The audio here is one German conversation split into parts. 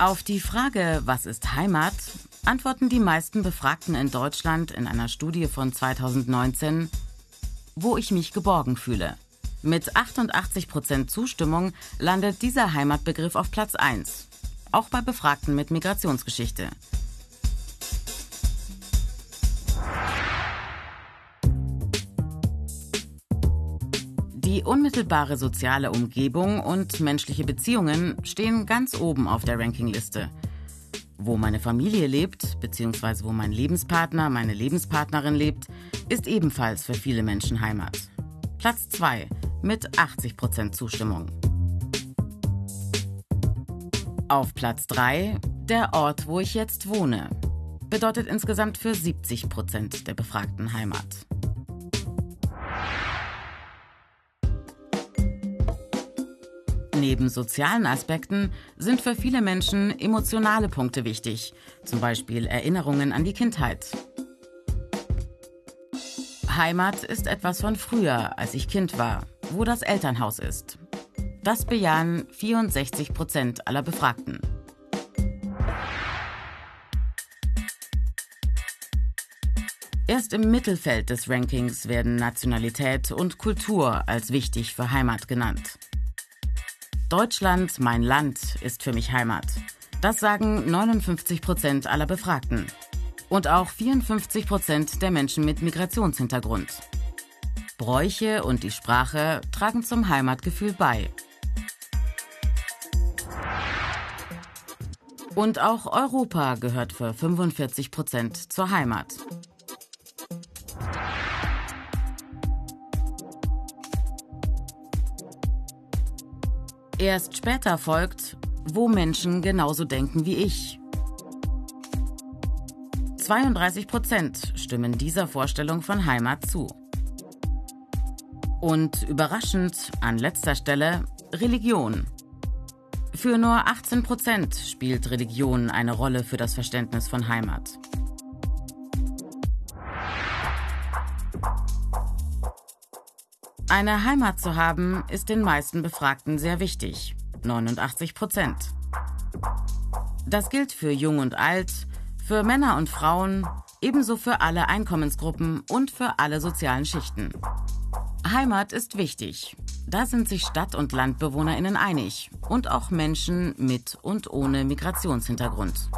Auf die Frage, was ist Heimat, antworten die meisten Befragten in Deutschland in einer Studie von 2019, wo ich mich geborgen fühle. Mit 88 Prozent Zustimmung landet dieser Heimatbegriff auf Platz 1, auch bei Befragten mit Migrationsgeschichte. Die unmittelbare soziale Umgebung und menschliche Beziehungen stehen ganz oben auf der Rankingliste. Wo meine Familie lebt, beziehungsweise wo mein Lebenspartner, meine Lebenspartnerin lebt, ist ebenfalls für viele Menschen Heimat. Platz 2 mit 80% Zustimmung. Auf Platz 3 der Ort, wo ich jetzt wohne. Bedeutet insgesamt für 70% der Befragten Heimat. Neben sozialen Aspekten sind für viele Menschen emotionale Punkte wichtig, zum Beispiel Erinnerungen an die Kindheit. Heimat ist etwas von früher, als ich Kind war, wo das Elternhaus ist. Das bejahen 64 Prozent aller Befragten. Erst im Mittelfeld des Rankings werden Nationalität und Kultur als wichtig für Heimat genannt. Deutschland, mein Land, ist für mich Heimat. Das sagen 59 Prozent aller Befragten. Und auch 54 Prozent der Menschen mit Migrationshintergrund. Bräuche und die Sprache tragen zum Heimatgefühl bei. Und auch Europa gehört für 45 Prozent zur Heimat. Erst später folgt, wo Menschen genauso denken wie ich. 32 Prozent stimmen dieser Vorstellung von Heimat zu. Und überraschend an letzter Stelle Religion. Für nur 18 Prozent spielt Religion eine Rolle für das Verständnis von Heimat. Eine Heimat zu haben, ist den meisten Befragten sehr wichtig. 89 Prozent. Das gilt für Jung und Alt, für Männer und Frauen, ebenso für alle Einkommensgruppen und für alle sozialen Schichten. Heimat ist wichtig. Da sind sich Stadt- und Landbewohnerinnen einig und auch Menschen mit und ohne Migrationshintergrund.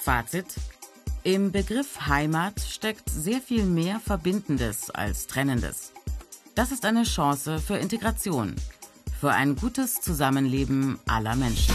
Fazit im Begriff Heimat steckt sehr viel mehr Verbindendes als Trennendes. Das ist eine Chance für Integration, für ein gutes Zusammenleben aller Menschen.